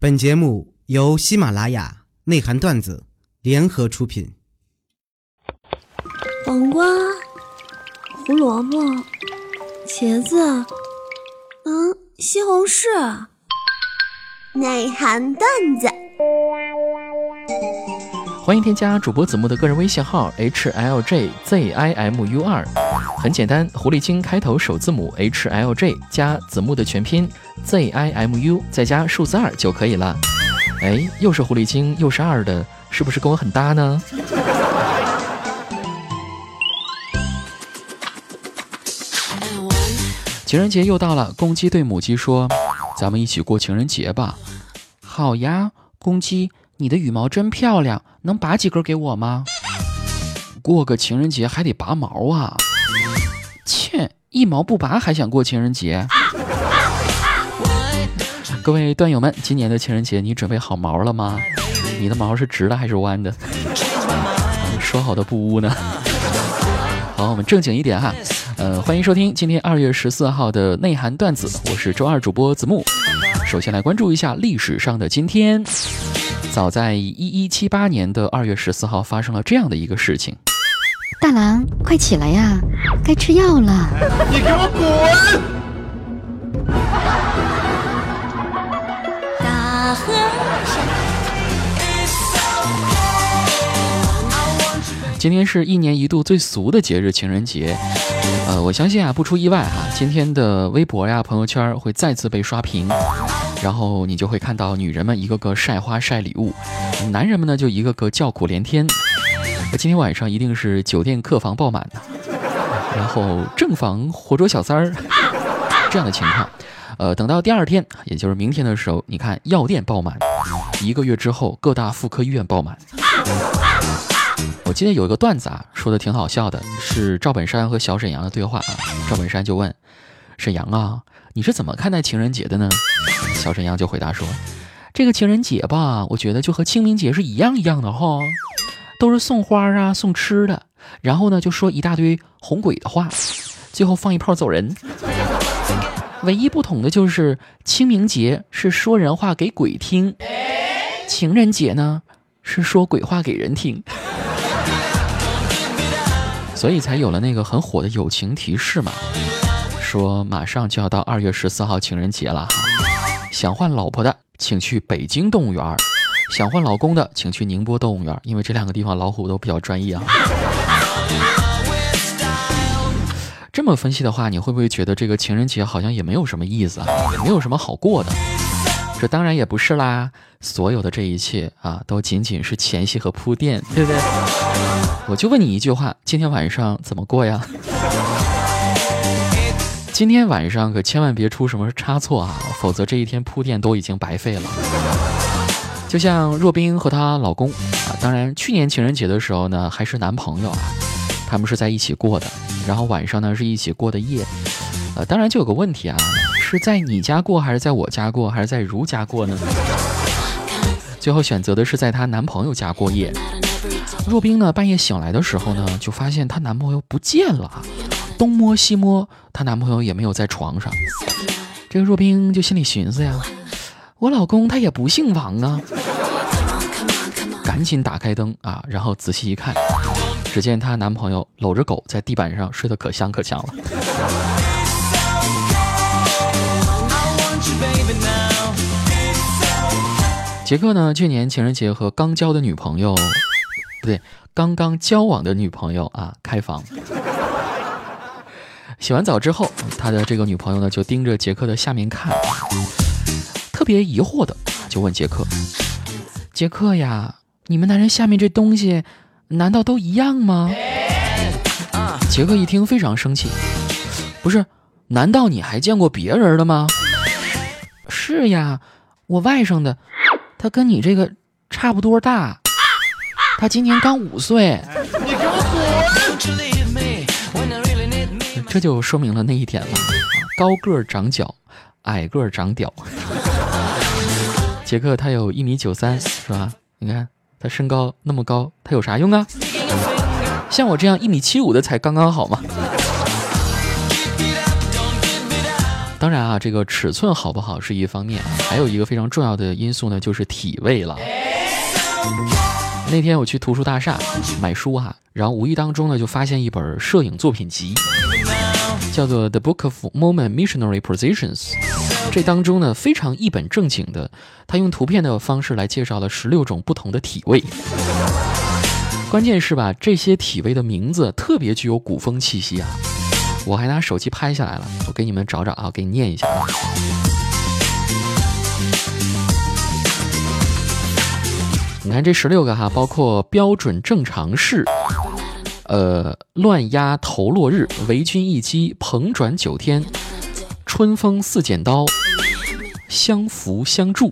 本节目由喜马拉雅内涵段子联合出品。黄瓜、胡萝卜、茄子，嗯，西红柿。内涵段子。欢迎添加主播子木的个人微信号 h l j z i m u 二，很简单，狐狸精开头首字母 h l j 加子木的全拼 z i m u，再加数字二就可以了。哎，又是狐狸精又是二的，是不是跟我很搭呢？情人节又到了，公鸡对母鸡说：“咱们一起过情人节吧。”好呀，公鸡。你的羽毛真漂亮，能拔几根给我吗？过个情人节还得拔毛啊！切，一毛不拔还想过情人节？各位段友们，今年的情人节你准备好毛了吗？你的毛是直的还是弯的？说好的不污呢？好，我们正经一点哈。呃，欢迎收听今天二月十四号的内涵段子，我是周二主播子木。首先来关注一下历史上的今天。早在一一七八年的二月十四号，发生了这样的一个事情。大郎，快起来呀，该吃药了。你给我滚！大和尚。今天是一年一度最俗的节日——情人节。呃，我相信啊，不出意外哈，今天的微博呀、朋友圈会再次被刷屏。然后你就会看到女人们一个个晒花晒礼物，男人们呢就一个个叫苦连天。今天晚上一定是酒店客房爆满的，然后正房活捉小三儿这样的情况。呃，等到第二天，也就是明天的时候，你看药店爆满，一个月之后各大妇科医院爆满。我记得有一个段子啊，说的挺好笑的，是赵本山和小沈阳的对话啊。赵本山就问沈阳啊，你是怎么看待情人节的呢？小沈阳就回答说：“这个情人节吧，我觉得就和清明节是一样一样的哈，都是送花啊，送吃的，然后呢就说一大堆哄鬼的话，最后放一炮走人。唯一不同的就是清明节是说人话给鬼听，情人节呢是说鬼话给人听，所以才有了那个很火的友情提示嘛，说马上就要到二月十四号情人节了哈。”想换老婆的，请去北京动物园；想换老公的，请去宁波动物园，因为这两个地方老虎都比较专一啊。这么分析的话，你会不会觉得这个情人节好像也没有什么意思啊，也没有什么好过的？这当然也不是啦，所有的这一切啊，都仅仅是前戏和铺垫，对不对？我就问你一句话：今天晚上怎么过呀？今天晚上可千万别出什么差错啊，否则这一天铺垫都已经白费了。就像若冰和她老公啊，当然去年情人节的时候呢还是男朋友啊，他们是在一起过的，然后晚上呢是一起过的夜。呃，当然就有个问题啊，是在你家过还是在我家过还是在如家过呢？最后选择的是在她男朋友家过夜。若冰呢半夜醒来的时候呢，就发现她男朋友不见了。东摸西摸，她男朋友也没有在床上。这个若冰就心里寻思呀，我老公他也不姓王啊。赶紧打开灯啊，然后仔细一看，只见她男朋友搂着狗在地板上睡得可香可香了。杰克呢，去年情人节和刚交的女朋友，不对，刚刚交往的女朋友啊开房。洗完澡之后，他的这个女朋友呢就盯着杰克的下面看，特别疑惑的就问杰克：“杰克呀，你们男人下面这东西难道都一样吗？”杰克一听非常生气：“不是，难道你还见过别人的吗？”“是呀，我外甥的，他跟你这个差不多大，他今年刚五岁。”你给我滚这就说明了那一点了，高个儿长脚，矮个儿长屌。杰克他有一米九三，是吧？你看他身高那么高，他有啥用啊？像我这样一米七五的才刚刚好嘛。当然啊，这个尺寸好不好是一方面，还有一个非常重要的因素呢，就是体味了。那天我去图书大厦买书哈，然后无意当中呢就发现一本摄影作品集，叫做《The Book of Moment Missionary Positions》。这当中呢非常一本正经的，他用图片的方式来介绍了十六种不同的体位。关键是吧，这些体位的名字特别具有古风气息啊！我还拿手机拍下来了，我给你们找找啊，给你念一下。你看这十六个哈，包括标准正常式，呃，乱压头落日，为君一击，鹏转九天，春风似剪刀，相扶相助。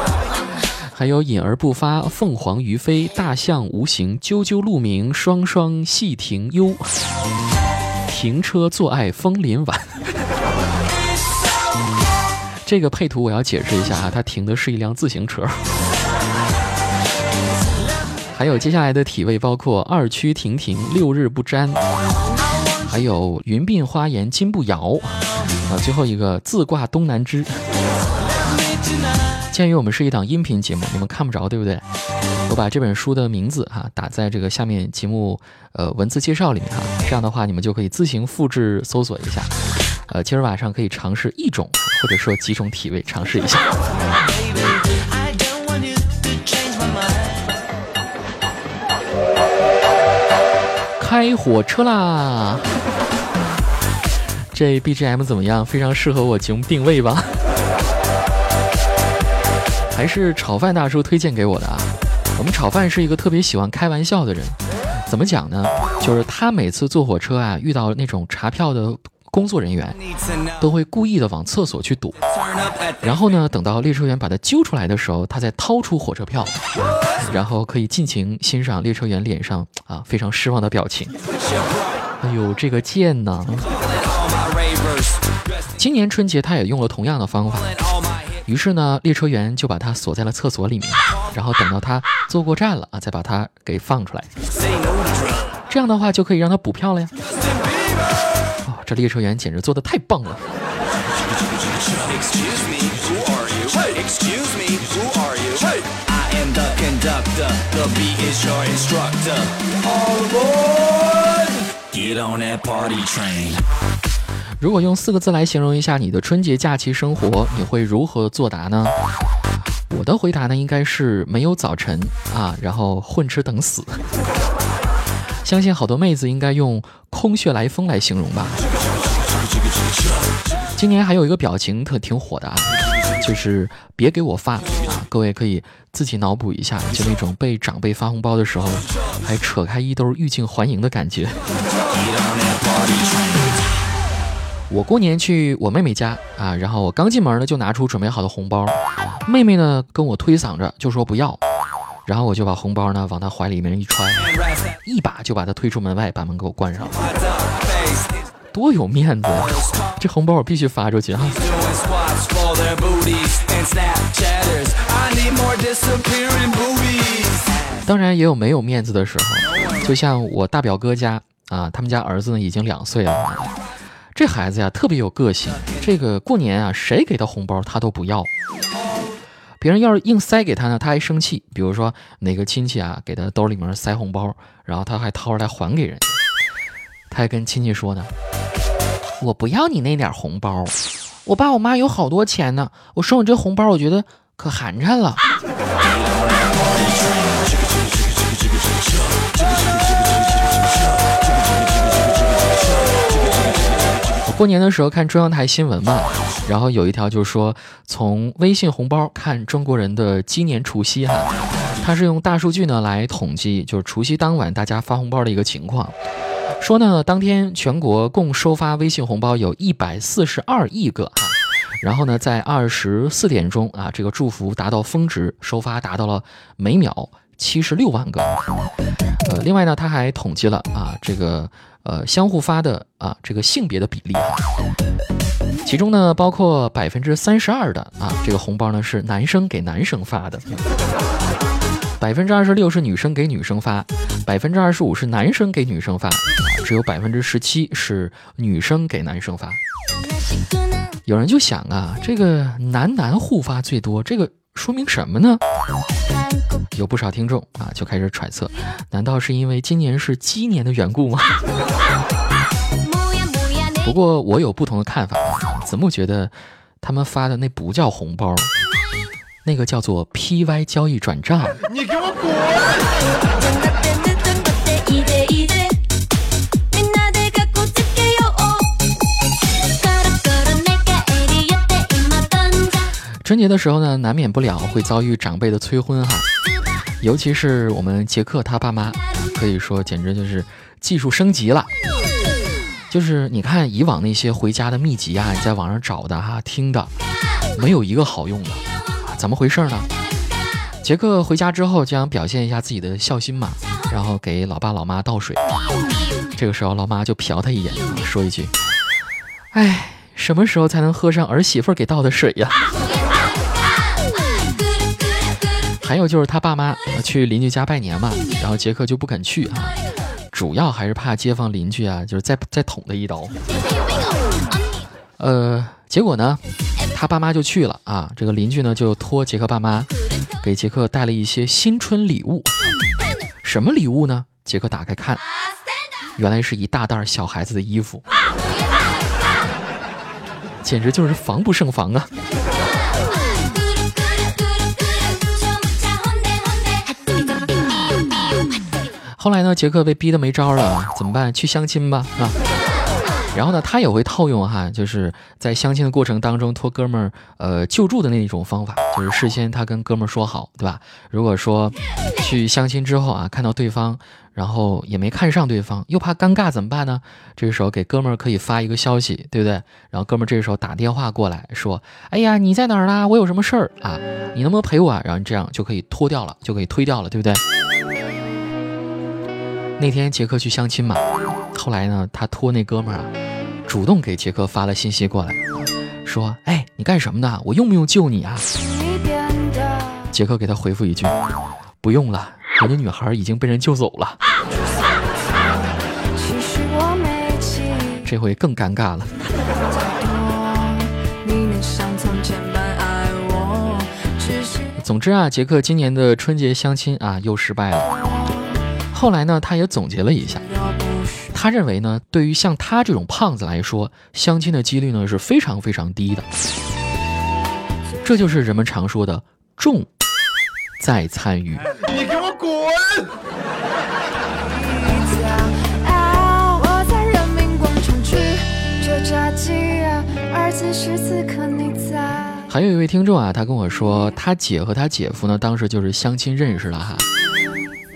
还有隐而不发，凤凰于飞，大象无形，啾啾鹿鸣，双双戏庭幽，停车坐爱枫林晚。这个配图我要解释一下啊，它停的是一辆自行车。还有接下来的体位包括二曲亭亭，六日不沾，还有云鬓花颜金步摇，啊，最后一个自挂东南枝。鉴于我们是一档音频节目，你们看不着，对不对？我把这本书的名字哈打在这个下面节目呃文字介绍里面哈，这样的话你们就可以自行复制搜索一下。呃，今儿晚上可以尝试一种或者说几种体位，尝试一下。开火车啦！这 BGM 怎么样？非常适合我节目定位吧？还是炒饭大叔推荐给我的啊！我们炒饭是一个特别喜欢开玩笑的人，怎么讲呢？就是他每次坐火车啊，遇到那种查票的工作人员，都会故意的往厕所去躲，然后呢，等到列车员把他揪出来的时候，他再掏出火车票，然后可以尽情欣赏列车员脸上啊非常失望的表情。哎呦，这个贱呐！今年春节他也用了同样的方法。于是呢，列车员就把他锁在了厕所里面，然后等到他坐过站了啊，再把他给放出来。这样的话就可以让他补票了呀！这列车员简直做的太棒了。如果用四个字来形容一下你的春节假期生活，你会如何作答呢？我的回答呢，应该是没有早晨啊，然后混吃等死。相信好多妹子应该用空穴来风来形容吧。今年还有一个表情可挺火的啊，就是别给我发啊，各位可以自己脑补一下，就那种被长辈发红包的时候，还扯开衣兜欲拒还迎的感觉。我过年去我妹妹家啊，然后我刚进门呢，就拿出准备好的红包，妹妹呢跟我推搡着就说不要，然后我就把红包呢往他怀里面一揣，一把就把他推出门外，把门给我关上了，多有面子！这红包我必须发出去啊！当然也有没有面子的时候，就像我大表哥家啊，他们家儿子呢已经两岁了。这孩子呀，特别有个性。这个过年啊，谁给他红包他都不要。别人要是硬塞给他呢，他还生气。比如说哪个亲戚啊，给他兜里面塞红包，然后他还掏出来还给人家，他还跟亲戚说呢：“我不要你那点红包，我爸我妈有好多钱呢，我收你这红包，我觉得可寒碜了。”过年的时候看中央台新闻嘛，然后有一条就是说，从微信红包看中国人的鸡年除夕哈，它是用大数据呢来统计，就是除夕当晚大家发红包的一个情况。说呢，当天全国共收发微信红包有一百四十二亿个哈，然后呢，在二十四点钟啊，这个祝福达到峰值，收发达到了每秒七十六万个。呃，另外呢，他还统计了啊，这个。呃，相互发的啊，这个性别的比例，其中呢，包括百分之三十二的啊，这个红包呢是男生给男生发的，百分之二十六是女生给女生发，百分之二十五是男生给女生发，只有百分之十七是女生给男生发。有人就想啊，这个男男互发最多，这个说明什么呢？有不少听众啊就开始揣测，难道是因为今年是鸡年的缘故吗？不过我有不同的看法，子木觉得他们发的那不叫红包，那个叫做 PY 交易转账。你给我滚！春节的时候呢，难免不了会遭遇长辈的催婚哈，尤其是我们杰克他爸妈，可以说简直就是技术升级了。就是你看以往那些回家的秘籍啊，你在网上找的哈听的，没有一个好用的，怎么回事呢？杰克回家之后就想表现一下自己的孝心嘛，然后给老爸老妈倒水。这个时候老妈就瞟他一眼，说一句：“哎，什么时候才能喝上儿媳妇给倒的水呀？”还有就是他爸妈去邻居家拜年嘛，然后杰克就不肯去啊，主要还是怕街坊邻居啊，就是再再捅他一刀。呃，结果呢，他爸妈就去了啊，这个邻居呢就托杰克爸妈给杰克带了一些新春礼物。什么礼物呢？杰克打开看，原来是一大袋小孩子的衣服，简直就是防不胜防啊！后来呢，杰克被逼得没招了，怎么办？去相亲吧，啊！然后呢，他也会套用哈，就是在相亲的过程当中托哥们儿呃救助的那一种方法，就是事先他跟哥们儿说好，对吧？如果说去相亲之后啊，看到对方，然后也没看上对方，又怕尴尬怎么办呢？这个时候给哥们儿可以发一个消息，对不对？然后哥们儿这个时候打电话过来说：“哎呀，你在哪儿啦？我有什么事儿啊？你能不能陪我？”然后这样就可以脱掉了，就可以推掉了，对不对？那天杰克去相亲嘛，后来呢，他托那哥们儿啊，主动给杰克发了信息过来，说：“哎，你干什么呢？我用不用救你啊？”杰克给他回复一句：“不用了，人家女孩已经被人救走了。”这回更尴尬了。总之啊，杰克今年的春节相亲啊，又失败了。后来呢，他也总结了一下，他认为呢，对于像他这种胖子来说，相亲的几率呢是非常非常低的。这就是人们常说的“重在参与”。你给我滚！还有一位听众啊，他跟我说，他姐和他姐夫呢，当时就是相亲认识了哈。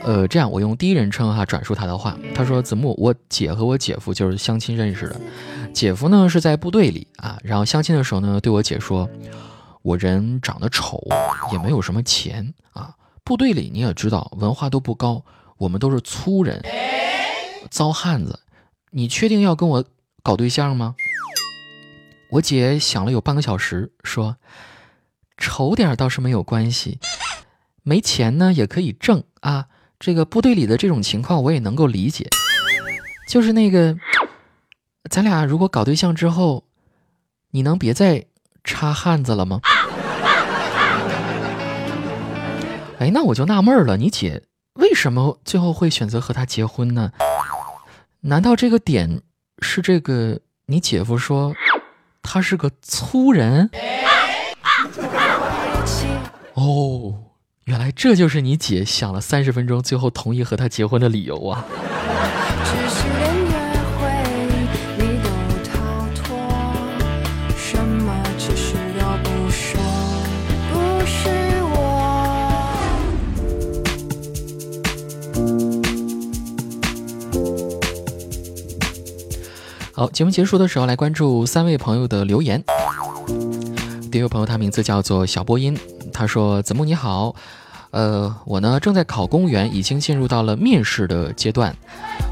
呃，这样我用第一人称哈转述他的话。他说：“子木，我姐和我姐夫就是相亲认识的。姐夫呢是在部队里啊，然后相亲的时候呢，对我姐说，我人长得丑，也没有什么钱啊。部队里你也知道，文化都不高，我们都是粗人，糟汉子。你确定要跟我搞对象吗？”我姐想了有半个小时，说：“丑点倒是没有关系，没钱呢也可以挣啊。”这个部队里的这种情况我也能够理解，就是那个，咱俩如果搞对象之后，你能别再插汉子了吗？哎，那我就纳闷了，你姐为什么最后会选择和他结婚呢？难道这个点是这个你姐夫说他是个粗人？哦。原来这就是你姐想了三十分钟，最后同意和他结婚的理由啊！好，节目结束的时候来关注三位朋友的留言。第一位朋友，他名字叫做小波音，他说：“子木你好。”呃，我呢正在考公务员，已经进入到了面试的阶段，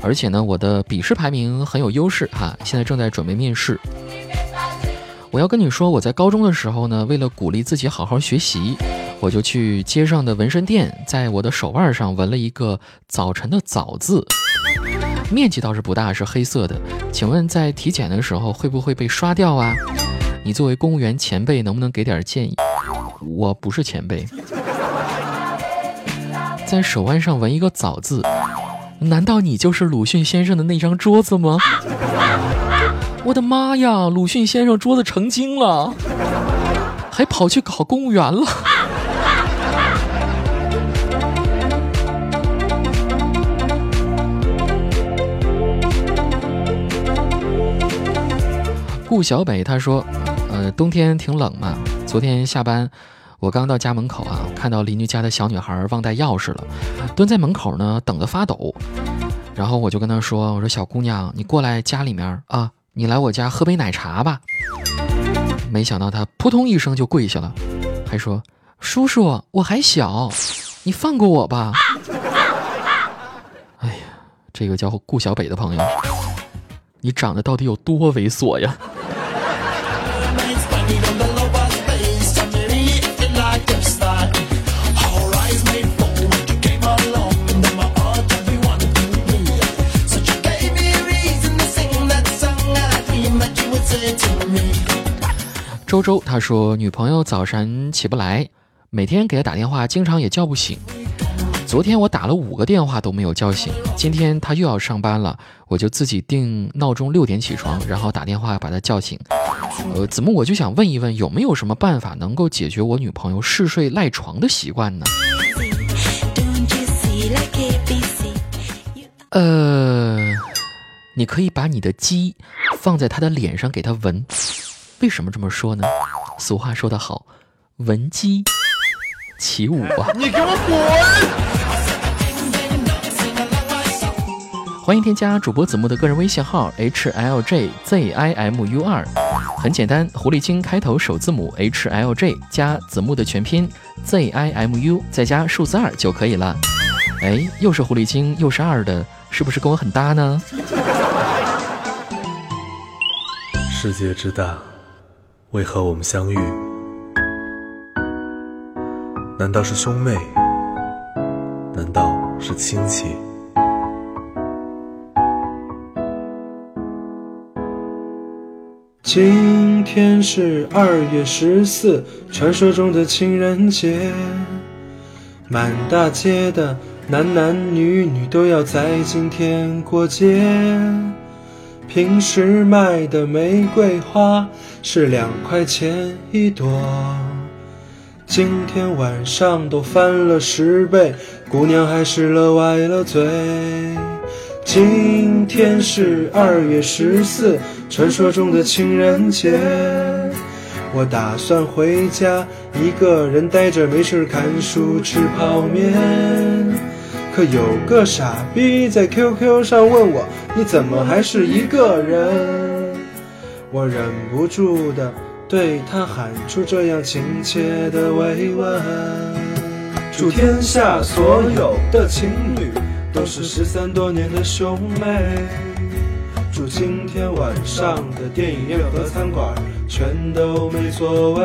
而且呢，我的笔试排名很有优势哈。现在正在准备面试。我要跟你说，我在高中的时候呢，为了鼓励自己好好学习，我就去街上的纹身店，在我的手腕上纹了一个早晨的早字，面积倒是不大，是黑色的。请问在体检的时候会不会被刷掉啊？你作为公务员前辈，能不能给点建议？我不是前辈，在手腕上纹一个“早”字，难道你就是鲁迅先生的那张桌子吗？我的妈呀，鲁迅先生桌子成精了，还跑去考公务员了。顾小北他说：“冬天挺冷嘛。昨天下班，我刚到家门口啊，看到邻居家的小女孩忘带钥匙了，蹲在门口呢，等得发抖。然后我就跟她说：‘我说小姑娘，你过来家里面啊，你来我家喝杯奶茶吧。’没想到她扑通一声就跪下了，还说：‘叔叔，我还小，你放过我吧。’哎呀，这个叫顾小北的朋友，你长得到底有多猥琐呀？”周周他说，女朋友早晨起不来，每天给他打电话，经常也叫不醒。昨天我打了五个电话都没有叫醒，今天她又要上班了，我就自己定闹钟六点起床，然后打电话把她叫醒。呃，子木，我就想问一问，有没有什么办法能够解决我女朋友嗜睡赖床的习惯呢？呃，你可以把你的鸡放在她的脸上给她闻。为什么这么说呢？俗话说得好，闻鸡起舞啊！你给我滚！欢迎添加主播子木的个人微信号 h l j z i m u 二，很简单，狐狸精开头首字母 h l j 加子木的全拼 z i m u 再加数字二就可以了。哎，又是狐狸精又是二的，是不是跟我很搭呢？世界之大。为何我们相遇？难道是兄妹？难道是亲戚？今天是二月十四，传说中的情人节，满大街的男男女女都要在今天过节。平时卖的玫瑰花是两块钱一朵，今天晚上都翻了十倍，姑娘还是乐歪了嘴。今天是二月十四，传说中的情人节，我打算回家一个人呆着没事看书吃泡面。可有个傻逼在 QQ 上问我，你怎么还是一个人？我忍不住的对他喊出这样亲切的慰问。祝天下所有的情侣都是失散多年的兄妹。祝今天晚上的电影院和餐馆全都没座位。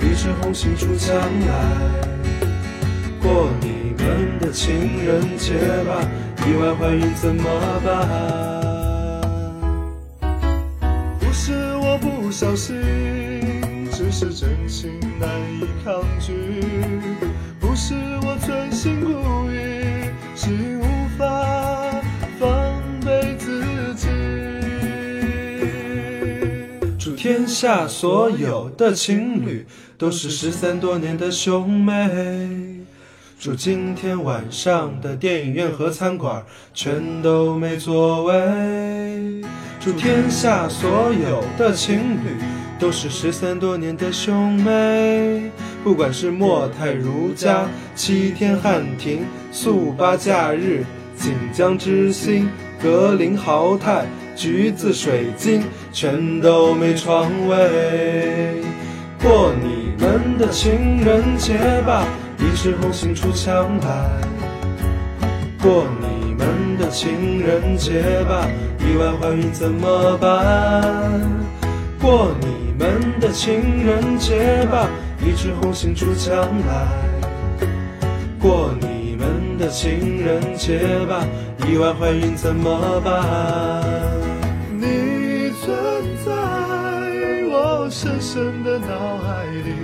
一枝红杏出墙来，过你们的情人节吧。意外怀孕怎么办？不是我不小心，只是真情难以抗拒。不是我存心故意，是无法防备自己。祝天下所有的情侣。都是失散多年的兄妹。祝今天晚上的电影院和餐馆全都没座位。祝天下所有的情侣都是失散多年的兄妹。不管是莫泰如家、七天汉庭、速八假日、锦江之星、格林豪泰、橘子、水晶全都没床位。过你们的情人节吧，一枝红杏出墙来。过你们的情人节吧，意外怀孕怎么办？过你们的情人节吧，一枝红杏出墙来。过你们的情人节吧，意外怀孕怎么办？你存在我深深的脑海里，